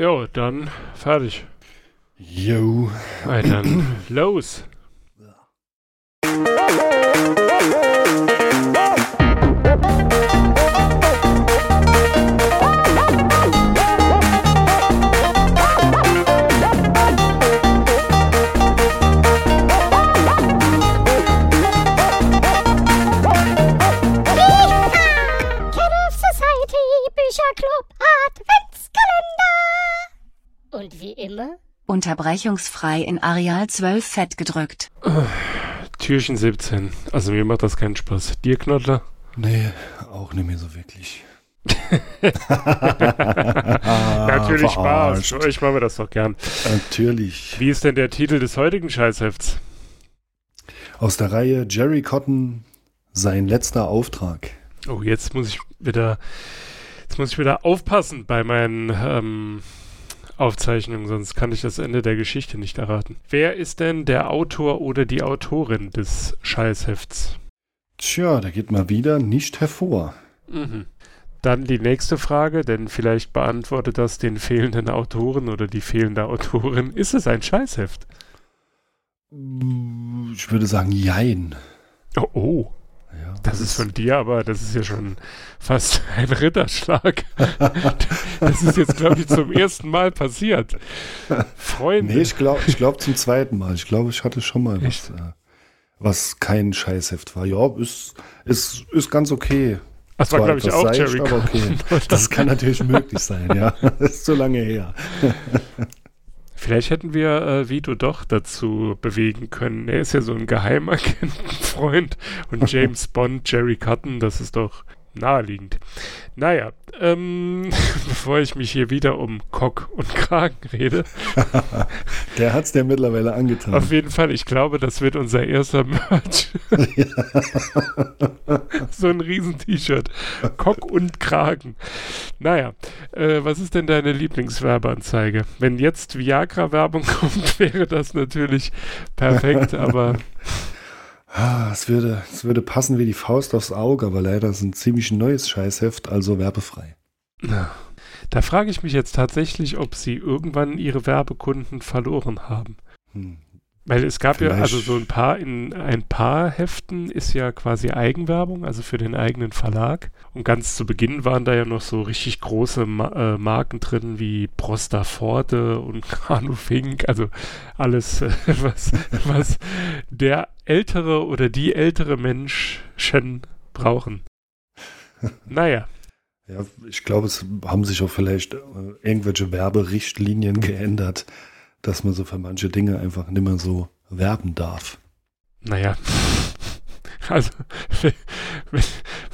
Jo, dann fertig. Jo. Dann los. Wie immer Unterbrechungsfrei in Areal 12 fett gedrückt. Türchen 17. Also mir macht das keinen Spaß. Dir, Knottler? Nee, auch nicht mehr so wirklich. Natürlich Spaß. verarscht. Euch machen wir das doch gern. Natürlich. Wie ist denn der Titel des heutigen Scheißhefts? Aus der Reihe Jerry Cotton, sein letzter Auftrag. Oh, jetzt muss ich wieder, jetzt muss ich wieder aufpassen bei meinen ähm, Aufzeichnungen, sonst kann ich das Ende der Geschichte nicht erraten. Wer ist denn der Autor oder die Autorin des Scheißhefts? Tja, da geht mal wieder nicht hervor. Mhm. Dann die nächste Frage, denn vielleicht beantwortet das den fehlenden Autoren oder die fehlende Autorin. Ist es ein Scheißheft? Ich würde sagen, jein. Oh, oh. Ja, Das ist von dir, aber das ist ja schon fast ein Ritterschlag. das ist jetzt, glaube ich, zum ersten Mal passiert. Freunde. Nee, ich glaube ich glaub zum zweiten Mal. Ich glaube, ich hatte schon mal was, äh, was kein Scheißheft war. Ja, ist, ist, ist ganz okay. das war, Zwar glaube ich, auch Jerry okay. Das kann natürlich möglich sein, ja. Das ist so lange her. Vielleicht hätten wir äh, Vito doch dazu bewegen können. Er ist ja so ein Geheimagentenfreund und James Bond, Jerry Cotton, das ist doch naheliegend. Naja, ähm, bevor ich mich hier wieder um Cock und Kragen rede, Der hat's dir mittlerweile angetan. auf jeden Fall, ich glaube, das wird unser erster Merch. so ein Riesen-T-Shirt. Cock und Kragen. Naja, äh, was ist denn deine Lieblingswerbeanzeige? Wenn jetzt Viagra-Werbung kommt, wäre das natürlich perfekt, aber Ah, es würde, es würde passen wie die Faust aufs Auge, aber leider ist ein ziemlich neues Scheißheft, also werbefrei. da frage ich mich jetzt tatsächlich, ob sie irgendwann ihre Werbekunden verloren haben. Hm. Weil es gab ja, Vielleicht- also so ein paar, in ein paar Heften ist ja quasi Eigenwerbung, also für den eigenen Verlag. Und ganz zu Beginn waren da ja noch so richtig große Ma äh, Marken drin wie Prosta Forte und Kanu Fink, also alles, äh, was, was der ältere oder die ältere Menschen brauchen. Naja, Ja, ich glaube, es haben sich auch vielleicht äh, irgendwelche Werberichtlinien geändert, dass man so für manche Dinge einfach nicht mehr so werben darf. Naja, also wenn,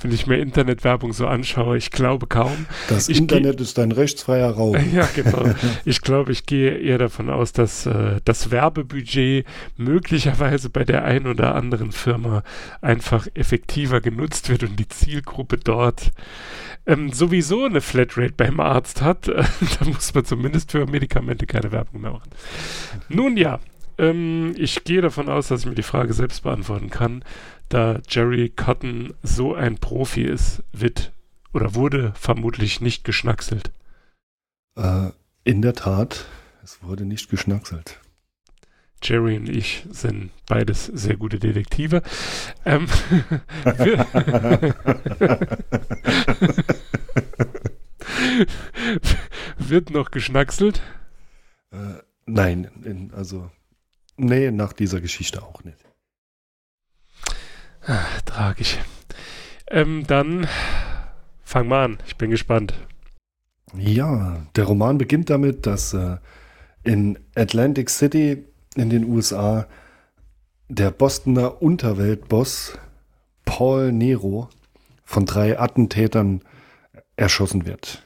wenn, ich mir Internetwerbung so anschaue, ich glaube kaum. Das Ich Internet ist ein rechtsfreier Raum. Ja, genau. Ich glaube, ich gehe eher davon aus, dass äh, das Werbebudget möglicherweise bei der einen oder anderen Firma einfach effektiver genutzt wird und die Zielgruppe dort ähm, sowieso eine Flatrate beim Arzt hat. Äh, da muss man zumindest für Medikamente keine Werbung mehr machen. Nun ja, ähm, ich gehe davon aus, dass ich mir die Frage selbst beantworten kann. Da Jerry Cotton so ein Profi ist, wird oder wurde vermutlich nicht geschnackselt. Äh, in der Tat, es wurde nicht geschnackselt. Jerry und ich sind beides sehr gute Detektive. Ähm, wir- wird noch geschnackselt? Äh, nein, in, also, nee, nach dieser Geschichte auch nicht. Ah, tragisch. Ähm, dann fang mal an. Ich bin gespannt. Ja, der Roman beginnt damit, dass äh, in Atlantic City in den USA der Bostoner Unterweltboss Paul Nero von drei Attentätern erschossen wird.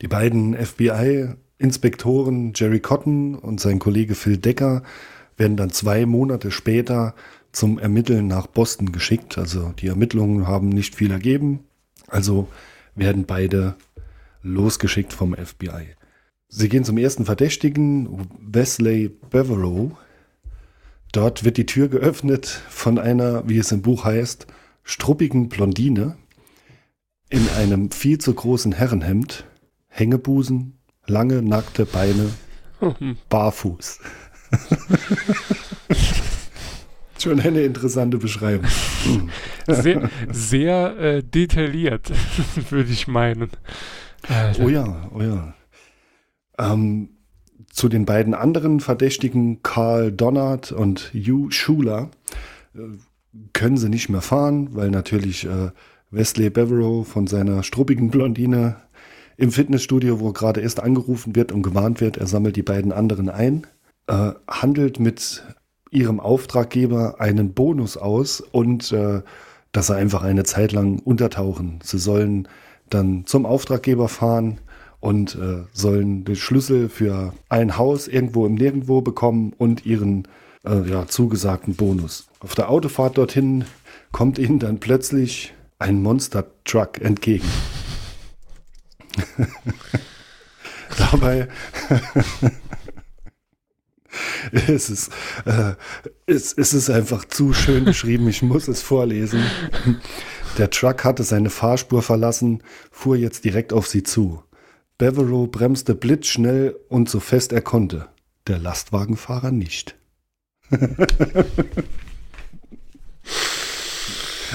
Die beiden FBI-Inspektoren Jerry Cotton und sein Kollege Phil Decker werden dann zwei Monate später zum Ermitteln nach Boston geschickt. Also die Ermittlungen haben nicht viel ergeben. Also werden beide losgeschickt vom FBI. Sie gehen zum ersten Verdächtigen, Wesley Beverow. Dort wird die Tür geöffnet von einer, wie es im Buch heißt, struppigen Blondine in einem viel zu großen Herrenhemd, Hängebusen, lange, nackte Beine, barfuß. Schon eine interessante Beschreibung. Sehr, sehr äh, detailliert, würde ich meinen. Alter. Oh ja, oh ja. Ähm, zu den beiden anderen Verdächtigen, Carl Donnard und Hugh Schuler, äh, können sie nicht mehr fahren, weil natürlich äh, Wesley Beverow von seiner struppigen Blondine im Fitnessstudio, wo gerade erst angerufen wird und gewarnt wird, er sammelt die beiden anderen ein, äh, handelt mit ihrem Auftraggeber einen Bonus aus und äh, dass sie einfach eine Zeit lang untertauchen. Sie sollen dann zum Auftraggeber fahren und äh, sollen den Schlüssel für ein Haus irgendwo im Nirgendwo bekommen und ihren äh, ja, zugesagten Bonus. Auf der Autofahrt dorthin kommt ihnen dann plötzlich ein Monster-Truck entgegen. Dabei es ist, äh, es, es ist einfach zu schön beschrieben. Ich muss es vorlesen. Der Truck hatte seine Fahrspur verlassen, fuhr jetzt direkt auf sie zu. Beverow bremste blitzschnell und so fest er konnte. Der Lastwagenfahrer nicht.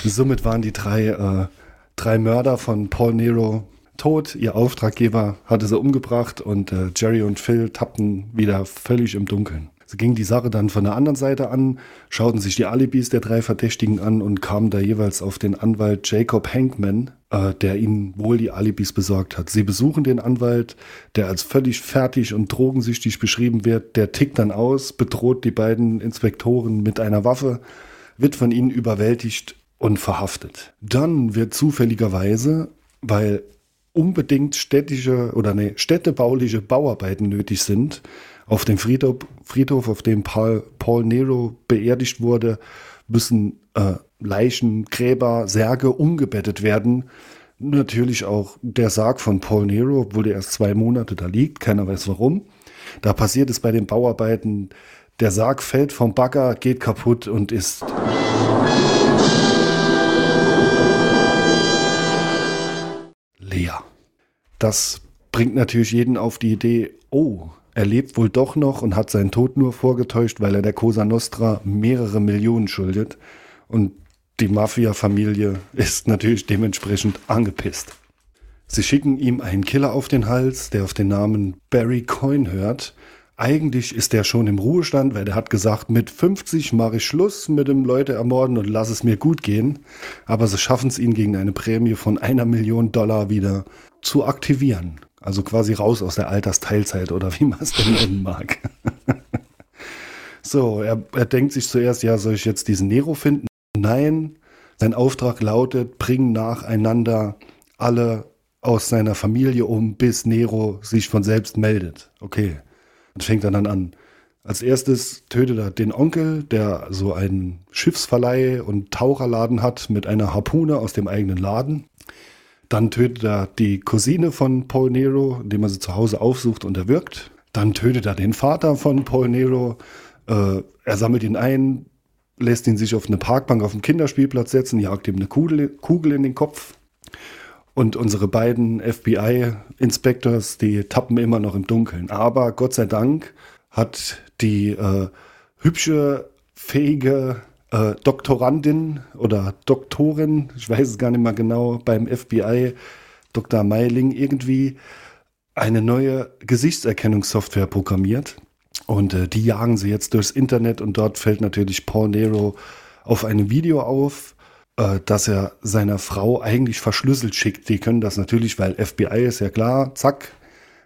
Somit waren die drei, äh, drei Mörder von Paul Nero tot. Ihr Auftraggeber hatte sie umgebracht und äh, Jerry und Phil tappten wieder völlig im Dunkeln. Sie gingen die Sache dann von der anderen Seite an, schauten sich die Alibis der drei Verdächtigen an und kamen da jeweils auf den Anwalt Jacob Hankman, äh, der ihnen wohl die Alibis besorgt hat. Sie besuchen den Anwalt, der als völlig fertig und drogensüchtig beschrieben wird. Der tickt dann aus, bedroht die beiden Inspektoren mit einer Waffe, wird von ihnen überwältigt und verhaftet. Dann wird zufälligerweise, weil unbedingt städtische oder ne, städtebauliche Bauarbeiten nötig sind, auf dem Friedhof, Friedhof auf dem Paul, Paul Nero beerdigt wurde, müssen äh, Leichen, Gräber, Särge umgebettet werden. Natürlich auch der Sarg von Paul Nero, obwohl der erst zwei Monate da liegt, keiner weiß warum. Da passiert es bei den Bauarbeiten, der Sarg fällt vom Bagger, geht kaputt und ist Das bringt natürlich jeden auf die Idee, oh, er lebt wohl doch noch und hat seinen Tod nur vorgetäuscht, weil er der Cosa Nostra mehrere Millionen schuldet. Und die Mafia-Familie ist natürlich dementsprechend angepisst. Sie schicken ihm einen Killer auf den Hals, der auf den Namen Barry Coyne hört. Eigentlich ist er schon im Ruhestand, weil der hat gesagt, mit 50 mache ich Schluss mit dem Leute ermorden und lass es mir gut gehen. Aber sie schaffen es ihn gegen eine Prämie von einer Million Dollar wieder zu aktivieren. Also quasi raus aus der Altersteilzeit oder wie man es denn nennen mag. so, er, er denkt sich zuerst, ja, soll ich jetzt diesen Nero finden? Nein, sein Auftrag lautet, bring nacheinander alle aus seiner Familie um, bis Nero sich von selbst meldet. Okay, und fängt dann an. Als erstes tötet er den Onkel, der so einen Schiffsverleih und Taucherladen hat mit einer Harpune aus dem eigenen Laden. Dann tötet er die Cousine von Paul Nero, indem er sie zu Hause aufsucht und erwürgt. Dann tötet er den Vater von Paul Nero. Äh, er sammelt ihn ein, lässt ihn sich auf eine Parkbank auf dem Kinderspielplatz setzen, jagt ihm eine Kugel, Kugel in den Kopf. Und unsere beiden FBI-Inspectors, die tappen immer noch im Dunkeln. Aber Gott sei Dank hat die äh, hübsche, fähige äh, Doktorandin oder Doktorin, ich weiß es gar nicht mehr genau, beim FBI, Dr. Meiling, irgendwie eine neue Gesichtserkennungssoftware programmiert. Und äh, die jagen sie jetzt durchs Internet und dort fällt natürlich Paul Nero auf einem Video auf, äh, dass er seiner Frau eigentlich verschlüsselt schickt. Die können das natürlich, weil FBI ist ja klar, zack,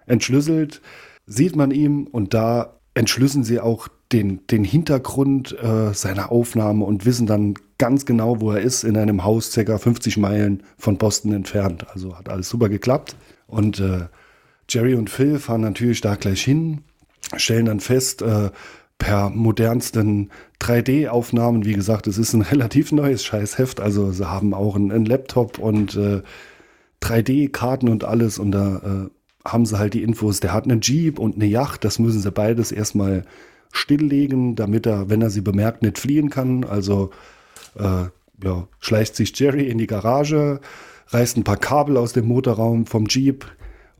entschlüsselt, sieht man ihm und da entschlüsseln sie auch den, den Hintergrund äh, seiner Aufnahme und wissen dann ganz genau, wo er ist, in einem Haus ca. 50 Meilen von Boston entfernt. Also hat alles super geklappt. Und äh, Jerry und Phil fahren natürlich da gleich hin, stellen dann fest, äh, per modernsten 3D-Aufnahmen, wie gesagt, es ist ein relativ neues Scheißheft, also sie haben auch einen, einen Laptop und 3D-Karten äh, und alles. Und da äh, haben sie halt die Infos, der hat einen Jeep und eine Yacht, das müssen sie beides erstmal stilllegen, damit er, wenn er sie bemerkt, nicht fliehen kann. Also äh, ja, schleicht sich Jerry in die Garage, reißt ein paar Kabel aus dem Motorraum vom Jeep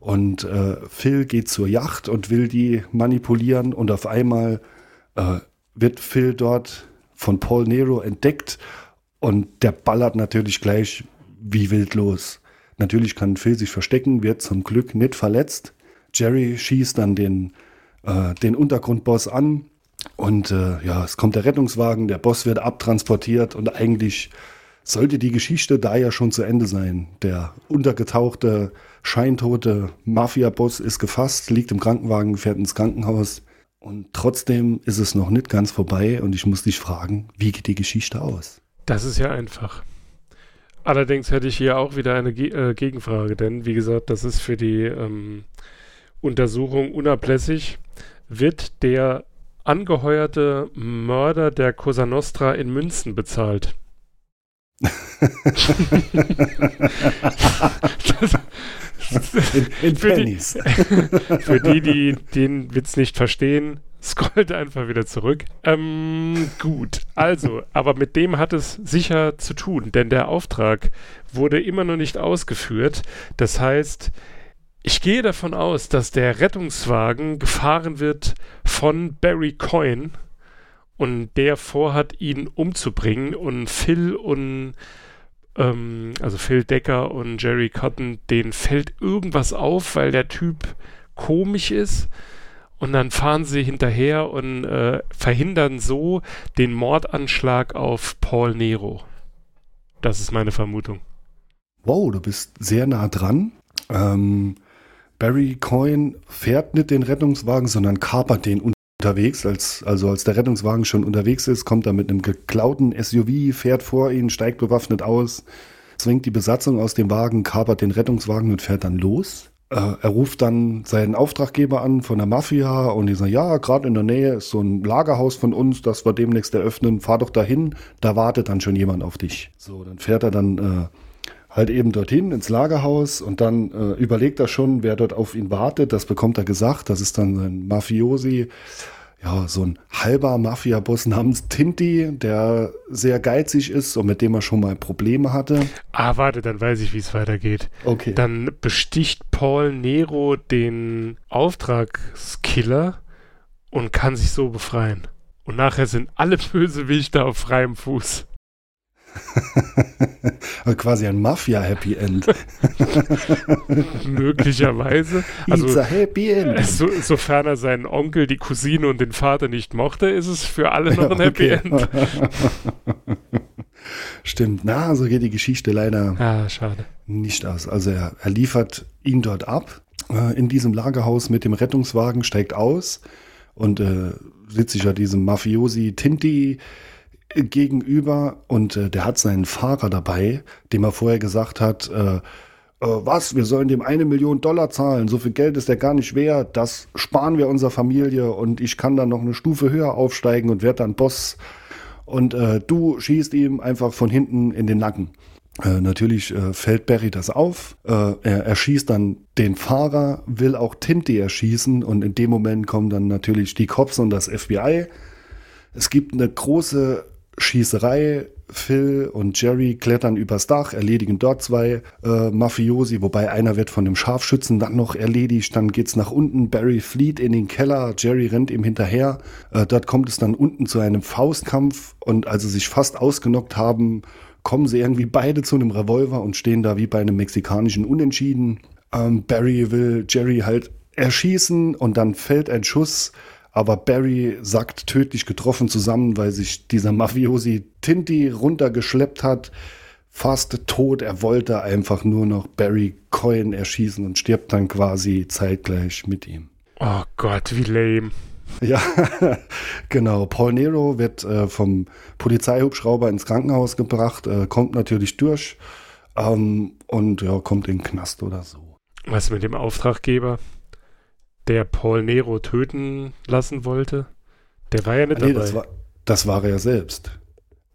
Und äh, Phil geht zur Yacht und will die manipulieren. Und auf einmal äh, wird Phil dort von Paul Nero entdeckt und der ballert natürlich gleich wie wild los. Natürlich kann Phil sich verstecken, wird zum Glück nicht verletzt. Jerry schießt dann den, äh, den Untergrundboss an und äh, ja, es kommt der Rettungswagen, der Boss wird abtransportiert und eigentlich sollte die Geschichte da ja schon zu Ende sein. Der untergetauchte, scheintote Mafia-Boss ist gefasst, liegt im Krankenwagen, fährt ins Krankenhaus. Und trotzdem ist es noch nicht ganz vorbei und ich muss dich fragen, wie geht die Geschichte aus? Das ist ja einfach. Allerdings hätte ich hier auch wieder eine Ge äh, Gegenfrage, denn wie gesagt, das ist für die ähm, Untersuchung unablässig. Wird der angeheuerte Mörder der Cosa Nostra in Münzen bezahlt? in, in für, die, für die, die den Witz nicht verstehen, scrollt einfach wieder zurück. Ähm, gut, also, aber mit dem hat es sicher zu tun, denn der Auftrag wurde immer noch nicht ausgeführt. Das heißt, ich gehe davon aus, dass der Rettungswagen gefahren wird von Barry Coyne und der vorhat, ihn umzubringen und Phil und ähm, also Phil Decker und Jerry Cotton, denen fällt irgendwas auf, weil der Typ komisch ist. Und dann fahren sie hinterher und äh, verhindern so den Mordanschlag auf Paul Nero. Das ist meine Vermutung. Wow, du bist sehr nah dran. Ähm, Barry Coyne fährt nicht den Rettungswagen, sondern kapert den unterwegs. Als, also als der Rettungswagen schon unterwegs ist, kommt er mit einem geklauten SUV, fährt vor ihn, steigt bewaffnet aus, zwingt die Besatzung aus dem Wagen, kapert den Rettungswagen und fährt dann los. Äh, er ruft dann seinen Auftraggeber an von der Mafia und die sagen, ja, gerade in der Nähe ist so ein Lagerhaus von uns, das wir demnächst eröffnen, fahr doch dahin, da wartet dann schon jemand auf dich. So, dann fährt er dann äh, halt eben dorthin ins Lagerhaus und dann äh, überlegt er schon, wer dort auf ihn wartet. Das bekommt er gesagt. Das ist dann ein Mafiosi, ja, so ein halber Mafia-Boss namens Tinti, der sehr geizig ist und mit dem er schon mal Probleme hatte. Ah, warte, dann weiß ich, wie es weitergeht. Okay. Dann besticht Paul Nero den Auftragskiller und kann sich so befreien. Und nachher sind alle Bösewichte auf freiem Fuß. Also quasi ein Mafia-Happy End. Möglicherweise. Also, It's a Happy End. so, sofern er seinen Onkel, die Cousine und den Vater nicht mochte, ist es für alle noch ein Happy Okay. End. Stimmt, na, so geht die Geschichte leider Ah, schade. nicht aus. Also er, er liefert ihn dort ab äh, in diesem Lagerhaus mit dem Rettungswagen, steigt aus und äh, sitzt sich ja diesem Mafiosi Tinti gegenüber und äh, der hat seinen Fahrer dabei, dem er vorher gesagt hat, äh, äh, was, wir sollen dem eine Million Dollar zahlen, so viel Geld ist der gar nicht wert, das sparen wir unserer Familie und ich kann dann noch eine Stufe höher aufsteigen und werde dann Boss und äh, du schießt ihm einfach von hinten in den Nacken. Äh, natürlich äh, fällt Barry das auf. Äh, er erschießt dann den Fahrer, will auch Tinty erschießen und in dem Moment kommen dann natürlich die Cops und das FBI. Es gibt eine große Schießerei. Phil und Jerry klettern übers Dach, erledigen dort zwei äh, Mafiosi, wobei einer wird von dem Scharfschützen dann noch erledigt. Dann geht's nach unten. Barry flieht in den Keller, Jerry rennt ihm hinterher. Äh, dort kommt es dann unten zu einem Faustkampf und als sie sich fast ausgenockt haben, kommen sie irgendwie beide zu einem Revolver und stehen da wie bei einem mexikanischen Unentschieden. Ähm, Barry will Jerry halt erschießen und dann fällt ein Schuss, aber Barry sackt tödlich getroffen zusammen, weil sich dieser Mafiosi Tinti runtergeschleppt hat. Fast tot, er wollte einfach nur noch Barry Coyne erschießen und stirbt dann quasi zeitgleich mit ihm. Oh Gott, wie lame. Ja, genau. Paul Nero wird äh, vom Polizeihubschrauber ins Krankenhaus gebracht, äh, kommt natürlich durch ähm, und ja, kommt in den Knast oder so. Was mit dem Auftraggeber, der Paul Nero töten lassen wollte? Der war ja nicht Nee, dabei. das war, das war er ja selbst.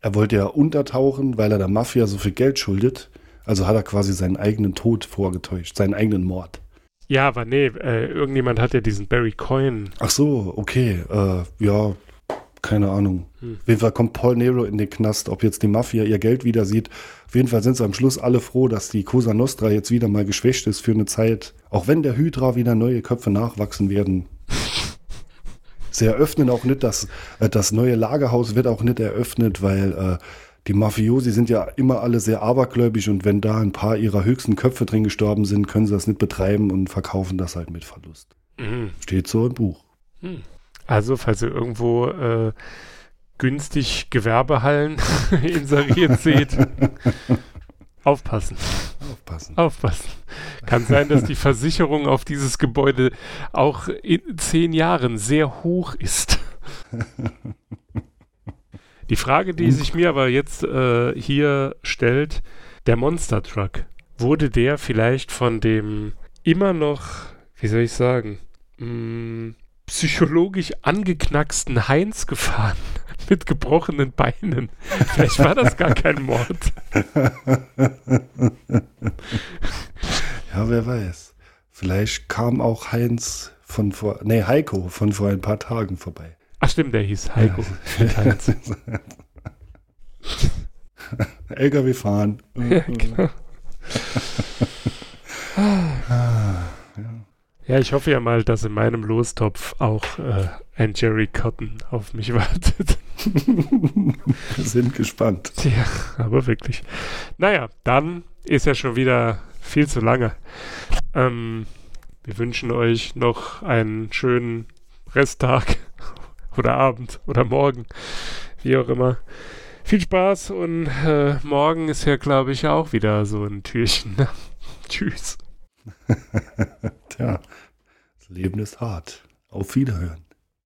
Er wollte ja untertauchen, weil er der Mafia so viel Geld schuldet. Also hat er quasi seinen eigenen Tod vorgetäuscht, seinen eigenen Mord. ja, aber nee, äh, irgendjemand hat ja diesen Barry Coyne. Ach so, okay. Äh, ja, keine Ahnung. Hm. Auf jeden Fall kommt Paul Nero in den Knast, ob jetzt die Mafia ihr Geld wieder sieht. Auf jeden Fall sind sie am Schluss alle froh, dass die Cosa Nostra jetzt wieder mal geschwächt ist für eine Zeit. Auch wenn der Hydra wieder neue Köpfe nachwachsen werden. Sie eröffnen auch nicht, das, äh, das neue Lagerhaus wird auch nicht eröffnet, weil äh, die Mafiosi sind ja immer alle sehr abergläubisch und wenn da ein paar ihrer höchsten Köpfe drin gestorben sind, können sie das nicht betreiben und verkaufen das halt mit Verlust. Mhm. Steht so im Buch. Also, falls ihr irgendwo äh, günstig Gewerbehallen inseriert seht, aufpassen, Aufpassen. aufpassen. Kann sein, dass die Versicherung auf dieses Gebäude auch in zehn Jahren sehr hoch ist. Die Frage, die sich mir aber jetzt äh, hier stellt, der Monster Truck, wurde der vielleicht von dem immer noch, wie soll ich sagen, mh, psychologisch angeknacksten Heinz gefahren mit gebrochenen Beinen? Vielleicht war das gar kein Mord. Ja, wer weiß. Vielleicht kam auch Heinz von vor, nee, Heiko von vor ein paar Tagen vorbei. Ach stimmt, der hieß Heiko. Heinz. LKW fahren. Ja, genau. Ja, ich hoffe ja mal, dass in meinem Lostopf auch äh, ein Jerry Cotton auf mich wartet. Wir sind gespannt. Ja, aber wirklich. Naja, dann ist ja schon wieder viel zu lange. Ähm, wir wünschen euch noch einen schönen Resttag oder Abend oder Morgen, wie auch immer. Viel Spaß und äh, morgen ist ja, glaube ich, auch wieder so ein Türchen. Ne? Tschüss. Tja, das Leben ist hart. Auf Wiederhören.